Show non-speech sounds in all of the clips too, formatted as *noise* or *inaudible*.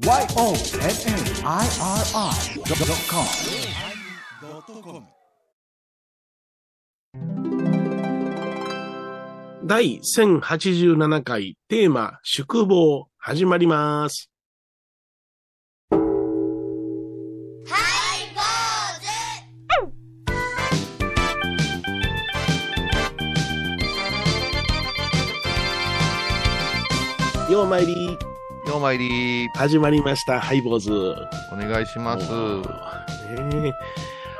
YONNIRI.com 第1087回テーマ宿坊始まります。ようまいり、ようまいり始まりました。ハイボーズ。お願いします。ねえ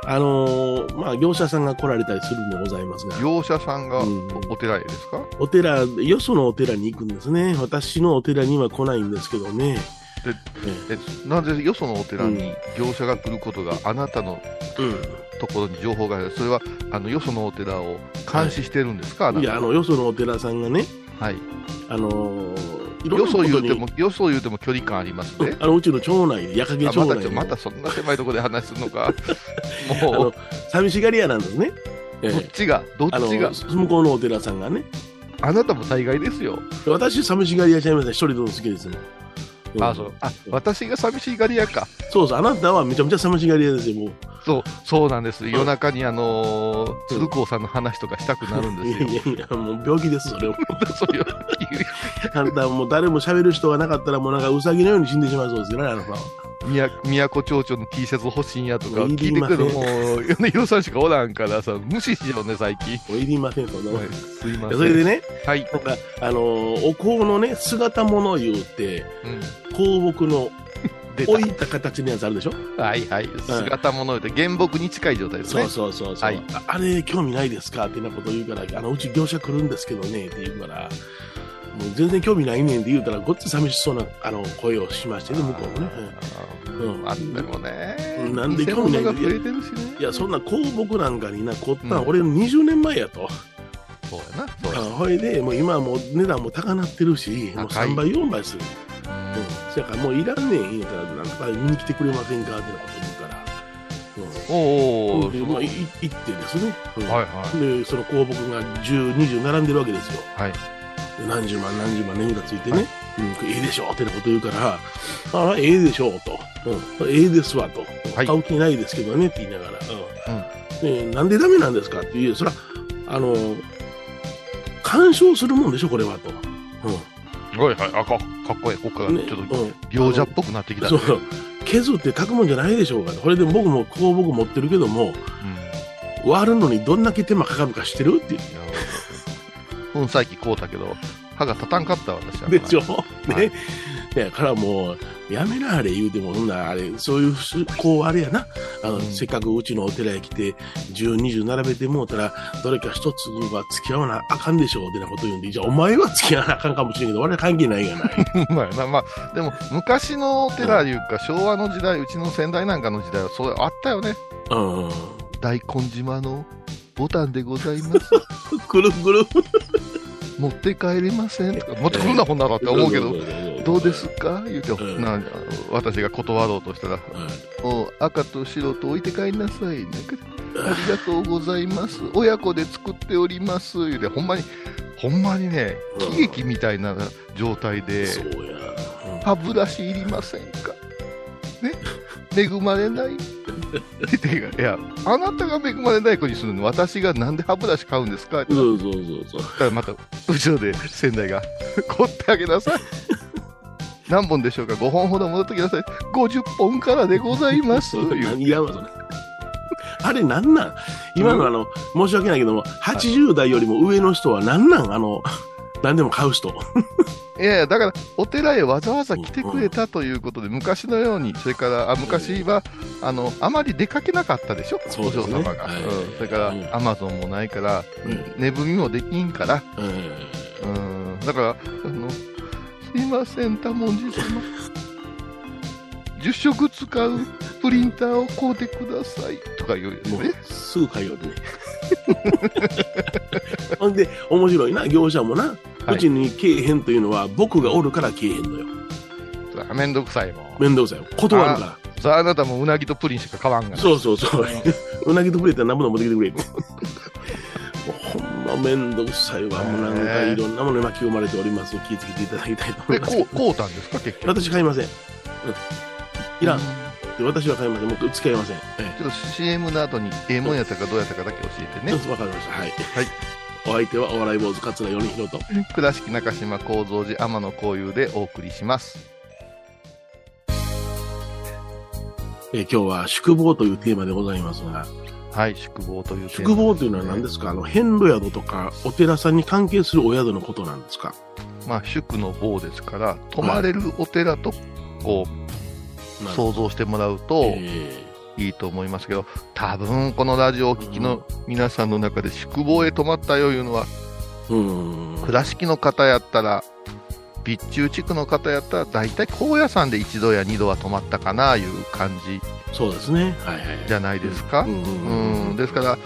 あのーまあ、業者さんが来られたりするんでございますが、業者さんがうんおお寺へですか、お寺、よそのお寺に行くんですね。私のお寺には来ないんですけどね。えなぜよそのお寺に業者が来ることがあなたのところに情報がある？それはあのよそのお寺を監視してるんですか、あうん。いや、あの、よそのお寺さんがね、はい、あのーよそ言うてもよそ言うても距離感ありますね。*laughs* あのうちの町内で、矢掛町内で、またそんな狭いところで話すのか。あ *laughs* もう。の寂しがり屋なんですね。ええ。どっちが？どっちが？向こうのお寺さんがね、あなたも大概ですよ、私、寂しがり屋ちゃいません、一人でも好きですもん。んあそう。あ私が寂しがり屋か。そうそう、あなたはめちゃめちゃ寂しがり屋ですよ、も。う。そうそうなんです。夜中にあのー鶴光さんの話とかしたくなるんですよ。いやいやいや、もう病気です、それは。*laughs* そういうあなたはもう誰も喋る人がなかったら、もうなんかウサギのように死んでしまうそうですよね、あなたは。宮宮古町長の T シャツ欲しいんやとか聞いてくるもう *laughs* 米広さんしかおらんからさ無視しようね最近、いりません、そんなもん。はい、すいません。それでね、はい、なんか、あのーお香のね、姿物言うて、うん、香木の置いた形のやつあるでしょ？*laughs* はいはい。姿物で原木に近い状態ですね。そうそうそうそう、はい。ああれ興味ないですか？ってなこと言うから、あのうち業者来るんですけどねって言うから、もう全然興味ないねんって言うたら、ごっつ寂しそうなあの声をしましてね、向こうもね。うんあってもね、うんなんで興味ない偽物が増えてるしねいや、そんな香木なんかにな、こったん、うん俺の20年前やと。そうやなそうやあほいで、もう今はもう値段も高なってるし、もう高い3倍、4倍する。うんうん。そやからもういらんねん言うたら、なんとか見に来てくれませんかってなこと言うから。うん。おーおーでまあ、いい行ってですね。うんはいはで、その香木が10、20並んでるわけですよ。いはいで何十万何十万年がついてね、うん、ええでしょってなこと言うから、ああ、ええでしょうと、うん、ええですわと、はい。買う気ないですけどねって言いながら、うん。でなんでダメなんですかっていう、そら、あの、干渉するもんでしょ、これはと。はいはい。あかかっこいい。ここからうん。ねちょっとうん。病者っぽくなってきた。ねそう。削って書くもんじゃないでしょうかと。これで僕も香木持ってるけども、うん。割るのにどんだけ手間かかるか知ってるっていう。粉砕機買うたけど歯が立たんかった私はでしょ、はいね。いや、からもう、やめなあれ言うても、ほんならあれ、そういうふ、こうあれやな。あの、うんせっかくうちのお寺へ来て、10、20並べてもうたら、どれか一つは付き合わなあかんでしょう、ってなこと言うんで、じゃあお前は付き合わなあかんかもしれんけど、俺は関係ないがない。*laughs* まあな、まあ、でも、昔のお寺いうか、昭和の時代、うちの先代なんかの時代は、それあったよね。うん。大根島のボタンでございます。*laughs* くるくる。持って帰れませんとか、持ってくるな、ほんならって思うけど、どうですか？言うて、うんな私が断ろうとしたら、はいお赤と白と置いて帰りなさい。なんかありがとうございます。親子で作っております。言うて、ほんまに、ほんまにね、うん喜劇みたいな状態で。歯ブラシいりませんか？ね？恵まれない *laughs* いや、あなたが恵まれない子にするの私がなんで歯ブラシ買うんですか？ってうんそうそうそうそう。だからまた、後ろで仙台が、*laughs* 凝ってあげなさい。何本でしょうか ?5 本ほど戻ってきなさい。50本からでございます。*laughs* 何やわ、それ。あれなんなん？今のあの、申し訳ないけども、80代よりも上の人はなんなん？あの、何でも買う人。いやいや、だから、お寺へわざわざ来てくれたということで、昔のように、それから、あ昔は、あの、あまり出かけなかったでしょ、お嬢様が。はい。うん。それからうん、アマゾンもないから、うん。寝踏みもできんから、うん。うん、だから、あの、すいません、多文字様。*laughs* 10色使うプリンターを買うてください。とか言うもよね。う、すぐ買いよるね。*laughs* ほんで、面白いな、業者もな。はいうちにけえへんというのは、僕がおるからけえへんのよ。めんどくさいもん。面倒くさいよ。断るかさあ、あなたもうなぎとプリンしか買わんがら。な。そうそうそう。*laughs* うなぎとプレート何もの持ってきてくれ。もうほんま面倒くさいわ。もうなんかいろんなものに巻き込まれております。気をつけていただきたいと思いえ、ます。こう、こうたんですか、結局。私買いません。いらん私は買いません。もう付き合いません。えょっと CM の後にええもんやったかどうやったかだけ教えてえ。ね。わかりました。はい。はい。お相手はお笑い坊主桂米宏と。倉敷中島幸三寺天野幸雄でお送りします。えー今日は宿坊というテーマでございますが、はい、宿坊というテーマ宿坊というのは何ですか？あの、遍路宿とか、お寺さんに関係するお宿のことなんですか？まあ、宿の坊ですから、泊まれるお寺と、こう、想像してもらうとえいいと思いますけど、多分このラジオをお聞きの皆さんの中で宿坊へ泊まったよいうのは。倉敷の方やったら、備中地区の方やったら、大体高野山で一度や二度は泊まったかないう感じそうですね。はいはい。じゃないですか？うんですから、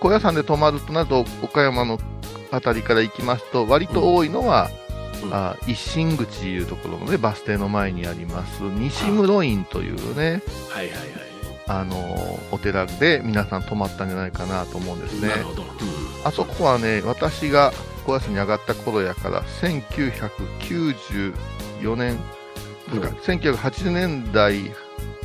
高野山で泊まるとなると、岡山の辺りから行きますと、割と多いのは、うんあ一心口いうところのね、バス停の前にあります、西室院というね、はいはいはい。あのお寺で皆さん泊まったんじゃないかなと思うんですねな。るほど。あそこはね、私が高野山に上がった頃やから、1994年、うんですか1980年代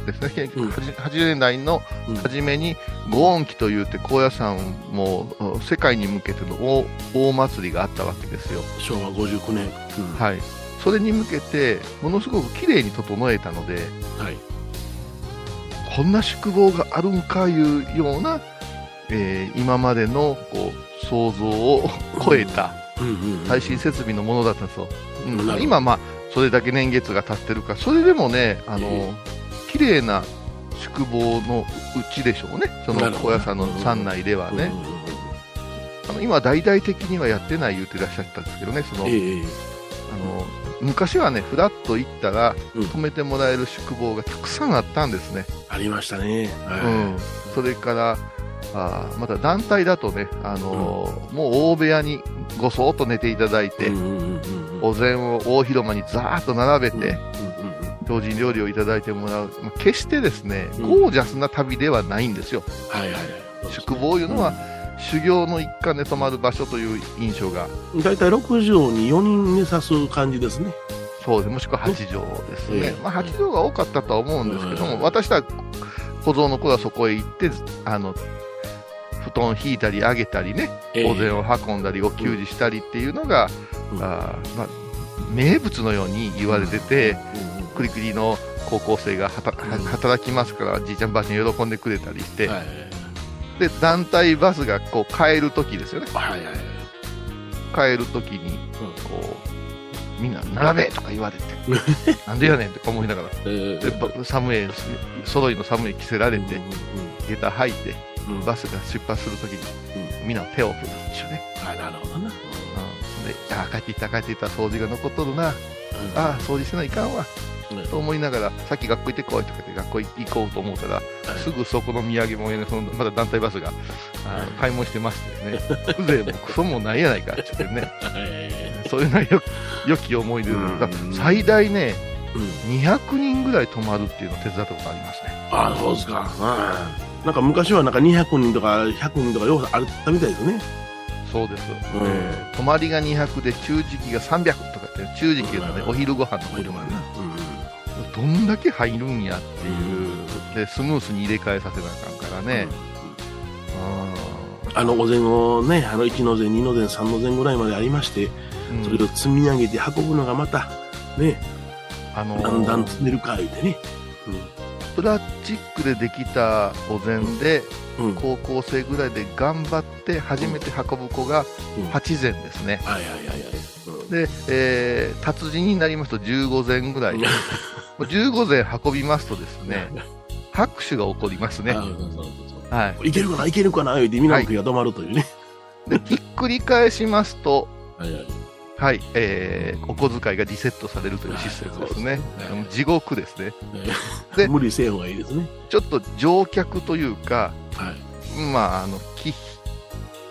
ですね、うん80年代のうん初めに、ご恩期というて、高野山もう世界に向けての大大祭りがあったわけですよ。昭和59年。うん。はい。それに向けて、ものすごく綺麗に整えたので、はい。こんな宿坊があるんかいうような、えー今までのこう想像を超えた最新設備のものだったんですよ。うん。今、まあ、それだけ年月が経ってるから、それでもね、あの、え綺麗な宿坊のうちでしょうね、その高野山の山内ではね。あの今、大々的にはやってない言ってらっしゃったんですけどね、その、ええあの昔はね、ふらっと行ったら、うん。泊めてもらえる宿坊がたくさんあったんですね。ありましたね。はい。うん、それから、あーまた団体だとね、あのーもう大部屋にごそっと寝ていただいて、うんうんうんうんお膳を大広間にざーっと並べて、うんうんうん精進料理をいただいてもらう、まあ、決してですね、うん。ゴージャスな旅ではないんですよ。はいはいはい。宿坊いうのは、修行の一環で泊まる場所という印象が、大体6畳に4人寝さす感じですね。そうです。もしくは8畳ですね。ええ。まあ、8畳が多かったとは思うんですけども、うん私は小僧の頃はそこへ行って、あの、布団引いたり上げたりね、ええ。お膳を運んだり、お給仕したりっていうのが、うん。あーまあ、名物のように言われてて、うん。うん。クリクリの高校生がはたは働きますから、じいちゃんばあちゃん喜んでくれたりして、はいで、団体バスがこう帰るときですよね。はいはい。帰るときに、こう、みんな並べとか言われて、*laughs* なんでやねんって思いながら、えーでば寒い、揃いの寒い着せられて、うん下駄履いて、うん。うんバスが出発するときに、みんな手を振るんですよね。あなるほどな。うん、で、ああ、帰っていった、帰っていった、掃除が残っとるな、ああ、掃除せないかんわ、うんと思いながら、さっき学校行ってこいとか言って、学校行こうと思ったら、すぐそこの土産物屋で、そのまだ団体バスが、あの買い物してましてね、風情もクソもないやないかって言ってね、*laughs* はい。そういうのはよ良き思い出で、最大ね、うん。200人ぐらい泊まるっていうのを手伝ったことありますね。あそうですか。うんなんか昔はなんか200人とか100人とかようあったみたいですね。そうです。うん。えー泊まりが200で中敷が300とかって、中敷がね、うんお昼ご飯のことがね、どんだけ入るんやっていう、で、スムースに入れ替えさせなあかんからね。あのお膳をね、あの1の膳、2の膳、3の膳ぐらいまでありまして、うんそれを積み上げて運ぶのがまた、ね、あのだんだん積めるか、言うてね。プラスチックでできたお膳で、うん。うん。高校生ぐらいで頑張って初めて運ぶ子がうん8膳ですね。はいはいはいはい。うんで、えー達人になりますと15膳ぐらい。*laughs* もう15膳運びますとですね、拍手が起こりますねはい。いけるかな、いけるかな、言うて、みんなの気が止まるというね。で、ひっくり返しますと、はいはい。はい、えー、お小遣いがリセットされるというシステムですね。地獄ですね。えでー無理せえ方がいいですね。ちょっと乗客というか、はい。まあ、あの、き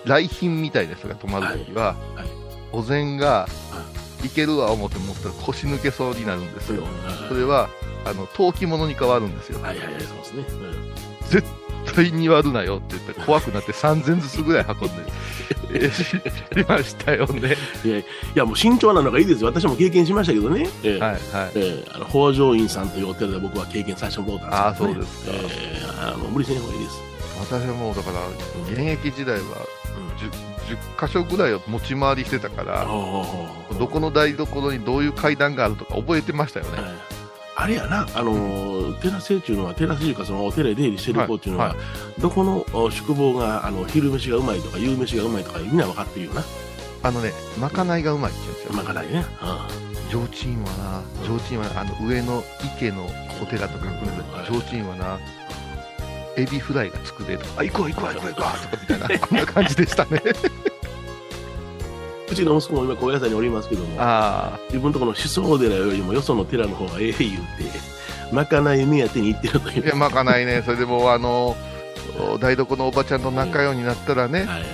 来賓みたいな人が泊まるときは、はいはいお膳が、いけるわ思って持ったら腰抜けそうになるんですよ。それは、あの、陶器物に変わるんですよ。はいはいはい、そうですね。絶対に割るなよって言って怖くなって3000ずつぐらい運んで、*laughs* えししましたよね。いやいや、もう慎重なのがいいですよ。私も経験しましたけどね。ええはいはい。ええあの北条院さんというお寺で僕は経験させてもらったんですけど、ね、ああそうですかええあの無理せん方がいいです。私はもうだから、現役時代は 10, 10箇所ぐらいを持ち回りしてたから、どこの台所にどういう階段があるとか覚えてましたよね。ええ。あれやな、あのーテラスっていうのは、テラスというか、そのお寺へ出入りしてる子っていうのは、はいどこのお宿坊があの昼飯がうまいとか、夕飯がうまいとか、みんな分かってるよな、あのね、まかないがうまいって言うんですよ。まかないね。提灯はな、提灯はなあの上の池のお寺とか来るんはい。で、提灯はな、エビフライが作れるとか、あ、行こう行こう行こう行こう。とかみたいな、こんな感じでしたね。*laughs* うちの息子も今、高野山におりますけども、あ自分のところの思想寺よりもよその寺の方がええ言うて、まかない目当てに行ってるといあ、う。いや、まかないね、それでもうあの、お台所のおばちゃんと仲良うになったらね、はい。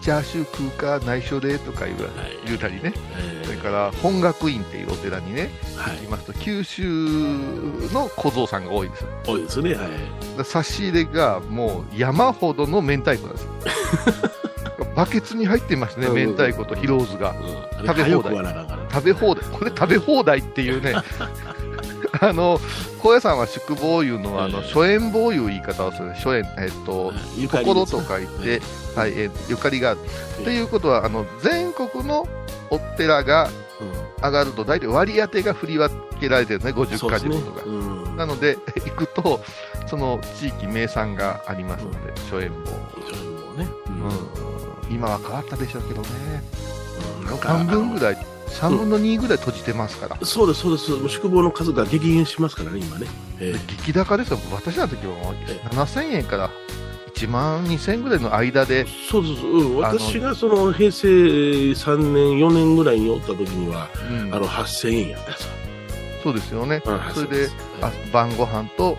チャーシュー食うか内緒でとか言うはい。言うたりね、えそれから本学院っていうお寺にね、はい行きますと、九州の小僧さんが多いんですよ。多いですね。はい。差し入れがもう山ほどの明太子なんですよ。*laughs* バケツに入ってましたね、うん明太子とヒローズが。うん、食べ放題食べ放題、これ食べ放題っていうね、*laughs* あの、高野山は宿坊いうのは、あの、ええ。諸縁坊いう言い方をする、諸縁、えっと、心と書いて、はい、えゆかりがある。ということは、あの、全国のお寺がうん。上がると、大体割り当てが振り分けられてるね、50そうですねか所とか。うん。なので、*laughs* 行くと、その地域名産がありますので、諸縁坊。そういうのね。うん。今は変わったでしょうけどね。うん。半分ぐらい、3分の2ぐらい閉じてますから。そうです、そうです。もう宿坊の数が激減しますからね、今ね。えで激高ですよ、私らの時はもうえ7000円から1万2000円ぐらいの間で、そうです、うん、私がその平成3年、4年ぐらいにおった時には、うんあの8000円やったやつ。そうですよね、うんそれであ晩ご飯と、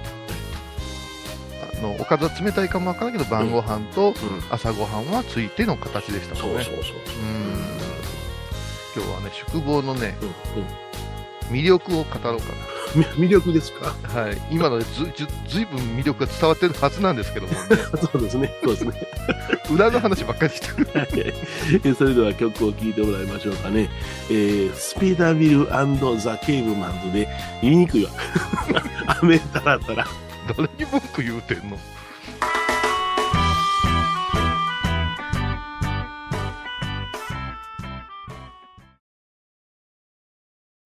あのおかずは冷たいかもわからんけど、晩ご飯とうん朝ごはんはついての形でしたもんね。そうそうそう。うん今日はね、宿坊のね、うんうん魅力を語ろうかみ *laughs* 魅力ですか？な。はい。今のでずずずいぶん魅力が伝わってるはずなんですけどもね、*laughs* そうですね。そうですね。*laughs* 裏の話ばっかりしてる。えそれでは曲を聴いてもらいましょうかね。えースピーダービルザ・ケーブマンズで言いにくいわ。雨たらたら。誰に文句言うてんの？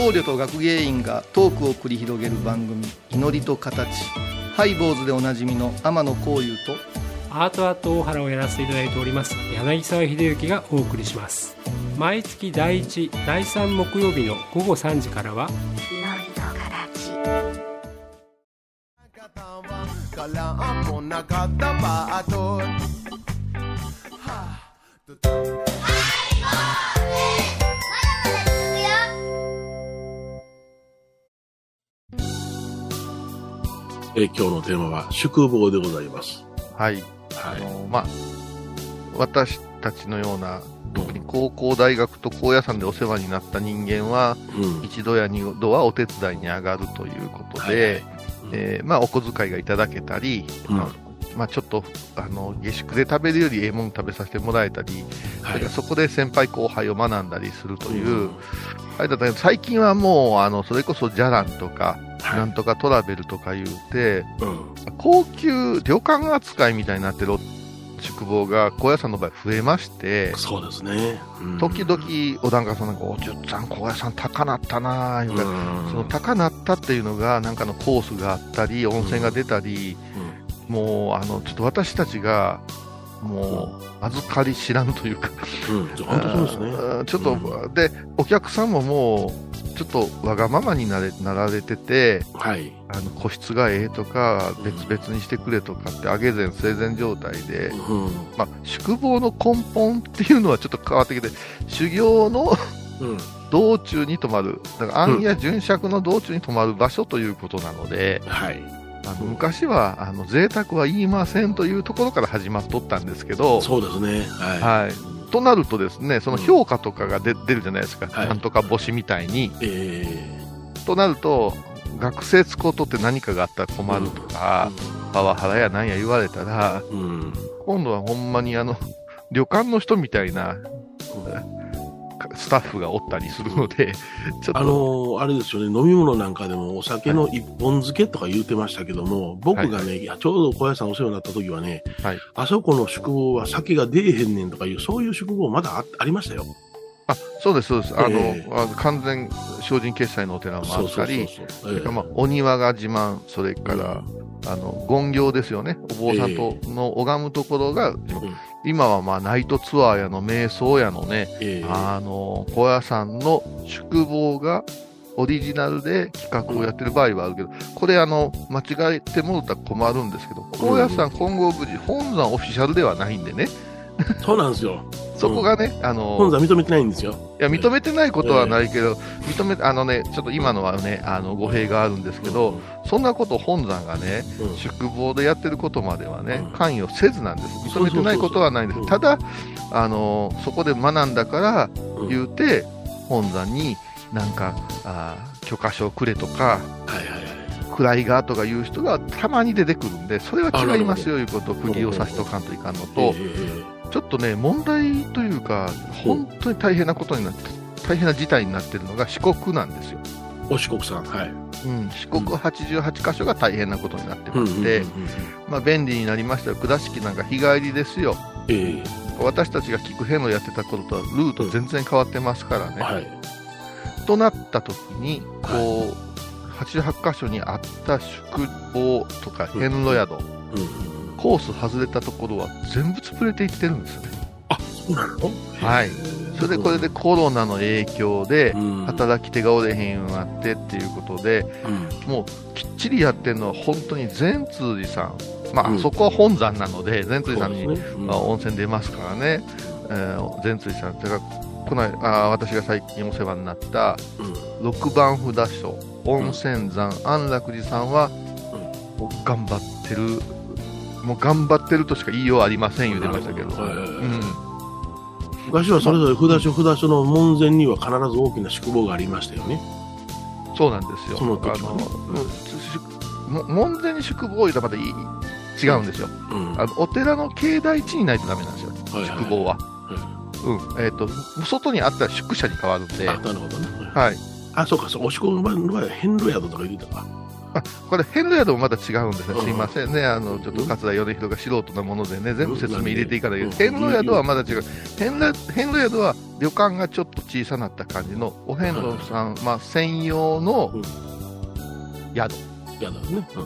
僧侶と学芸員がトークを繰り広げる番組「祈りと形」ハイ坊主でおなじみの天野幸雄とアートアート大原をやらせていただいております柳沢秀幸がお送りします。毎月第1第3木曜日の午後3時からはえー今日のテーマは宿坊でございます。はい。あのまあ、私たちのような、特に高校、大学と高野山でお世話になった人間は、うん。一度や二度はお手伝いに上がるということで、えーまあ、お小遣いがいただけたり、うんまあまあ、ちょっと、あの、下宿で食べるよりええもん食べさせてもらえたり、そはいれからそこで先輩後輩を学んだりするという、うんあれだったけど、最近はもう、あの、それこそじゃらんとか、はいなんとかトラベルとか言うて、うん。高級旅館扱いみたいになってる宿坊が高野山の場合増えまして、そうですね。うん。時々お檀家さんなんか、おじゅっさん高野山高なったなぁ、言うからうん。その高なったっていうのが、なんかのコースがあったり、温泉が出たり、もう、あの、ちょっと私たちが、もう、預かり知らんというか、ちょっと、うで、お客さんももう、ちょっとわがままになれなられてて、はい。あの個室がええとか、別々にしてくれとかって、上げ前生前状態で、うん。まあ、宿坊の根本っていうのはちょっと変わってきて、修行のうん。道中に泊まる、だから暗夜巡釈の道中に泊まる場所ということなので、はい。あの昔はあの贅沢は言いませんというところから始まっとったんですけど、そうですね。はい。はい、となるとですね、その評価とかが出出るじゃないですか、はい。なんとか星みたいに。えとなると、学説ことって何かがあったら困るとか、パワハラやなんや言われたら、ーうん。今度はほんまにあの、旅館の人みたいなスタッフがおったりするので、*laughs* ちょっと、あのーあれですよね、飲み物なんかでもお酒の一本漬けとか言ってましたけども、僕がね、い。やちょうど小屋さんお世話になった時はね、はい。あそこの宿坊は酒が出えへんねんとかいう、そういう宿坊まだあありましたよ。あそうです、そうです、あの、ええ。あの完全精進決済のお寺もあったり、お庭が自慢、それから、あの権行ですよね、お坊さんとの拝むところが、今はまあナイトツアーやの瞑想やのね、ええあの高野山の宿坊がオリジナルで企画をやってる場合はあるけど、これあの、間違えてもらったら困るんですけど、高野山金剛無事本山オフィシャルではないんでね、そうなんですよ。*laughs* そこがね、あの、本山認めてないんですよ。いや、認めてないことはないけど、認め、あのね、ちょっと今のはね、あの、語弊があるんですけど、そんなこと本山がね、うん、宿坊でやってることまではねうん、関与せずなんです。認めてないことはないんです。ただ、あの、そこで学んだからうん。言うて、本山になんか、あー許可証くれとか、はいはいはい。位がとかいう人がたまに出てくるんで、それは違いますよいうことを釘を刺しとかんといかんのと、えちょっとね、問題というか、本当に大変なことになって、大変な事態になってるのが四国なんですよ。えお四国さん、はい。うん、四国88箇所が大変なことになってうんうんうんまして、まあ、便利になりましたよ、倉敷なんか日帰りですよ、え私たちが聞く遍路やってた頃とはルート全然変わってますからね。えはい。となった時に、こう、88箇所にあった宿坊とか遍路宿、うんうんコース外れたところは全部潰れていってるんですよね。あ、そうなの？はい。それでこれでコロナの影響で、うん。働き手がおれへんようになってっていうことで、うん。もうきっちりやってるのは本当に善通寺さん、まあ、うん。そこは本山なので、善通寺さんに、ね。うん。まあ、温泉出ますからね、えー善通寺さん、てかこの間あー私が最近お世話になったうん。6番札所、温泉山、安楽寺さんは、頑張ってる、もう頑張ってるとしか言いようありません言うてましたけど、はいはいはいうん、昔はそれぞれ札所札所の門前には必ず大きな宿坊がありましたよね。そうなんですよ。その時はねあの宿も門前に宿坊いうとまたいい違うんですよ。うんあのお寺の境内地にないとダメなんですよ、はいはい宿坊は。うん。えっ、と、外にあったら宿舎に変わるんで、あ、なるほどね。はい。あ、そうか、そう、おしこの場合は遍路宿とか言ってたか。*laughs* これ、遍路宿もまた違うんですね。うんすいませんね。あの、ちょっと桂米広が素人なものでね、全部説明入れていかないうんと。遍路宿はまだ違う。遍路遍路宿は旅館がちょっと小さなった感じの、お遍路さん、まあ、専用のうん宿。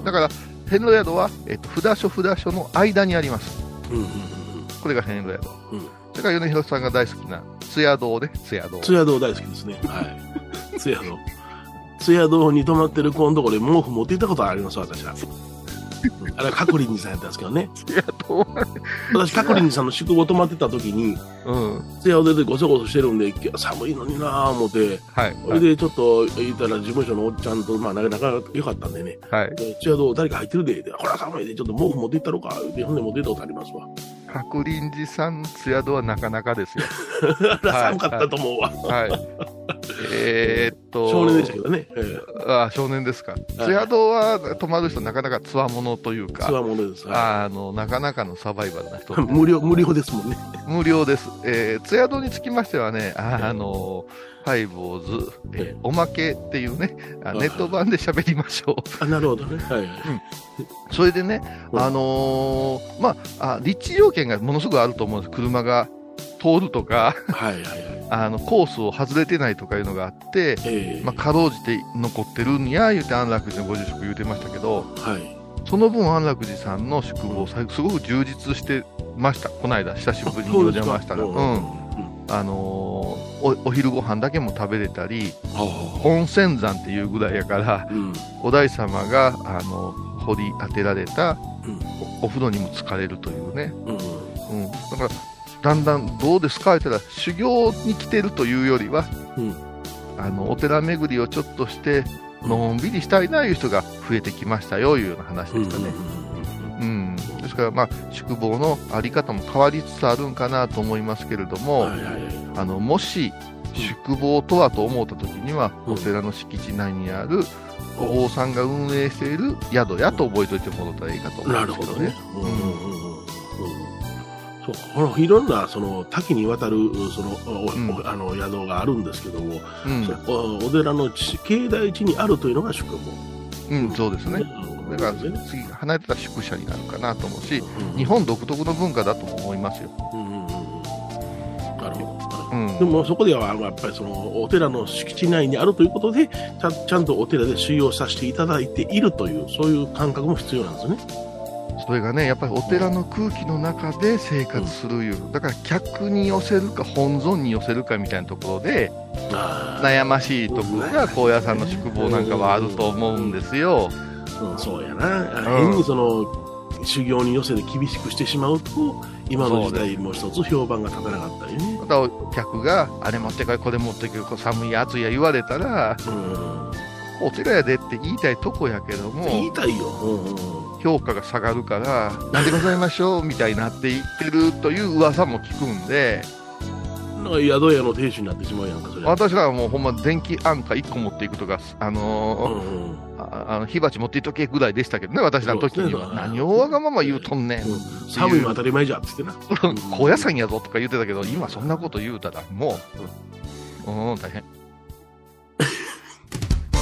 だから、遍路宿は、えっ、と、札所札所の間にあります。これが遍路宿。うんそれから米広さんが大好きな、津屋堂で、津屋堂。津屋堂大好きですね。はい。津屋堂。津屋堂に泊まってる子のところで毛布持って行ったことあります、私は。*laughs* あれはカコリンジさんやったんですけどね。私、カコリンジさんの宿坊泊まってた時に、うん。津屋堂でごそごそしてるんで、寒いのになぁ思って、はい。それでちょっと言ったら事務所のおっちゃんと、まあ、なかなか良かったんでね、はい。で津屋堂誰か入ってるで、でほら寒いで、ちょっと毛布持って行ったろか、で、ほんで持って行ったことありますわ。白林寺さん、津宿はなかなかですよ。*laughs* 寒かったと思うわ。はい。えーっと、少年でしたけどね。えあ少年ですか。津宿は泊まる人、なかなかつわものというえ、つか、わものです。はあの、なかなかのサバイバルな人い。*laughs* 無料、無料ですもんね。無料です。えー、津宿につきましてはね、あの、ハイボーズ、えーおまけっていうね、あネット版で喋りましょう。あ、なるほどね。はいはい。それでね、うんあのーまあ、あ立地条件がものすごくあると思うんです。車が通るとか、はいはいはい。あの、コースを外れてないとかいうのがあって、ええまあ、かろうじて残ってるんや、言うて安楽寺のご住職言うてましたけど、はい。その分安楽寺さんの宿坊、さすごく充実してました。この間、久しぶりにお邪魔したら。ううんん。あのーおお昼ご飯だけも食べれたりあ温泉山っていうぐらいやからあ。うん。お大様があの掘り当てられたお風呂にも浸かれるというね、うん。うん、だからだんだんどうですか？って言ったら修行に来てるというよりは、うんあのお寺巡りをちょっとしてのんびりしたいないう人が増えてきましたよいうような話でしたね。うん、ですから、まあ、宿坊のあり方も変わりつつあるんかなと思いますけれども。あのもし宿坊とはと思った時には、うんお寺の敷地内にあるお坊さんが運営している宿やと覚えておいてもらったらいいかと思うんですけどねなるほどね。。うんそうこのいろんなその多岐にわたるその、おうんおあの宿があるんですけども、うんそおお寺の地境内地にあるというのが宿坊。うん、そうですね。うんだからね次離れてた宿舎になるかなと思うし、うん日本独特の文化だとも思いますよ。うんうんうんうんなるほど。うんでもそこではやっぱりそのお寺の敷地内にあるということでちゃんとお寺で修行させていただいているというそういう感覚も必要なんですよね。それがね、やっぱりお寺の空気の中で生活するいう、だから客に寄せるか本尊に寄せるかみたいなところで、あ悩ましいところが高野山の宿坊なんかはあると思うんですよ。うん、そうやな、変にその修行に寄せて厳しくしてしまうと今の時代も一つ評判が立たなかったりね。またお客があれ持ってこい、これ持ってこい、寒いや暑いや言われたら、うん、お寺やでって言いたいとこやけども、言いたいよ。うんうん評価が下がるから、なんでございましょうみたいになっていってるという噂も聞くんで、なんか宿屋の亭主になってしまうやんか、それ。私らはもうほんま電気安価1個持っていくとか、あうのーんうんああの火鉢持っていっとけぐらいでしたけどね、私らの時には。ね何をわがまま言うとんねん。うん寒いの当たり前じゃっつってな。*laughs* 高野山やぞとか言ってたけど、今そんなこと言うたら、もう、うん、大変。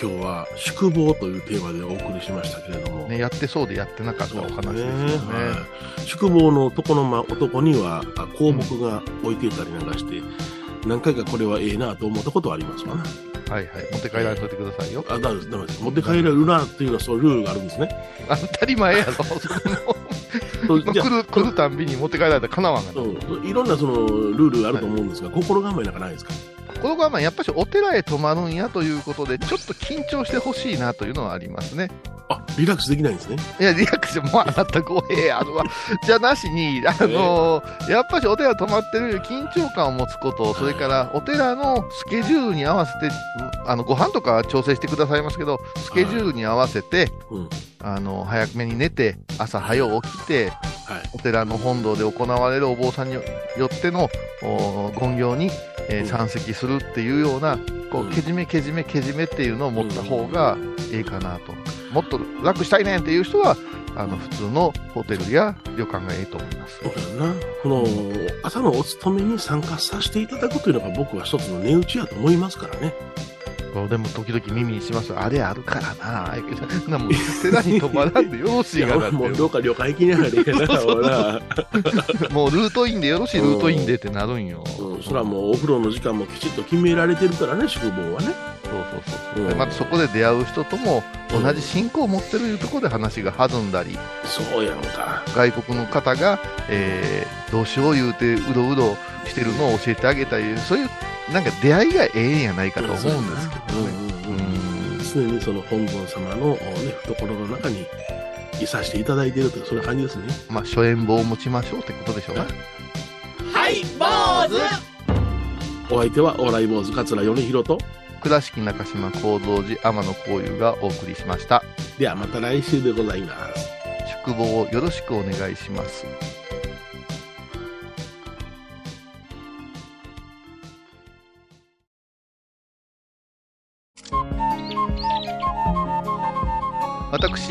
今日は宿坊というテーマでお送りしましたけれども。ね、やってそうでやってなかったお話ですよね。はい宿坊の男の間男にはあ香木が置いていたりなんかして、何回かこれはええなと思ったことはありますわな。はいはい。持って帰られといてくださいよ。あだダメです持って帰れるなっていうのはそういうルールがあるんですね。*laughs* 当たり前やろ。*laughs* 来る、来るたんびに持って帰られたらかなわんがいろんなそのルールがあると思うんですが、心構えなんかないですか？この子はまあやっぱりお寺へ泊まるんやということで、ちょっと緊張してほしいなというのはありますね。あ、リラックスできないんですね。いや、リラックスもうあなた語弊あるわ。じゃなしに、あのやっぱりお寺泊まってる緊張感を持つこと、それからお寺のスケジュールに合わせて、あの、ご飯とかは調整してくださいますけど、スケジュールに合わせて、うん。あの、早めに寝て、朝早起きて、はい。お寺の本堂で行われるお坊さんによってのお勤行に、えーうん参席するっていうような、こうけじめけじめけじめっていうのを持った方がいいかなと。もっと楽したいねんっていう人は、あの、普通のホテルや旅館がいいと思います。そうだよな。この、朝のお勤めに参加させていただくというのが僕は一つの値打ちやと思いますからね。でも時々耳にしますあれあるからな。*laughs* なもう寺に泊まらんでよろしいがなってもうどうか旅館行きながらやな、*laughs* ほら。もうルートインでよろしいルートインでってなるんよ。うん、それはもうお風呂の時間もきちっと決められてるからね、宿坊はね。そうそうそうそう、うんでまたそこで出会う人とも同じ信仰を持ってるいうところで話が弾んだり、そうやんか。外国の方が、えーどうしよう言うてうろうろしてるのを教えてあげたりそういうなんか出会いがええんやないかと思うんですけどね。常にその本尊様の、ね、懐の中にいさせていただいているという、そういう感じですね。まあ初演棒を持ちましょうってことでしょうな。はい坊主お相手は、お笑い坊主桂米広と、倉敷中島幸三寺天野幸雄がお送りしました。ではまた来週でございます。宿坊をよろしくお願いします。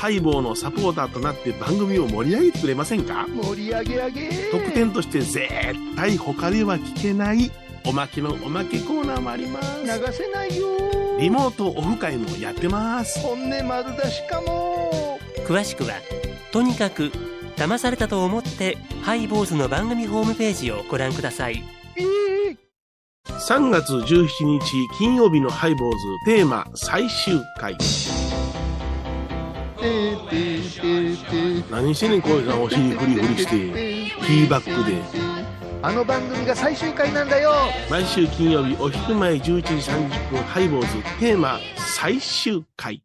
ハイボーのサポーターとなって番組を盛り上げてくれませんか？盛り上げ上げ特典として絶対他では聞けないおまけのおまけコーナーもあります。流せないよリモートオフ会もやってます。本音丸出しかも詳しくはとにかく騙されたと思ってハイボーズの番組ホームページをご覧ください3月17日金曜日のハイボーズテーマ最終回。何してんねん、こうさんお尻フリフリして、ティーバックで。あの番組が最終回なんだよ毎週金曜日お昼前11時30分ハイボーズテーマ最終回。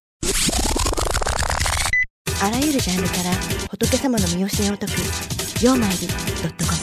あらゆるジャンルから仏様の身教えを解く「曜マイルドットコム」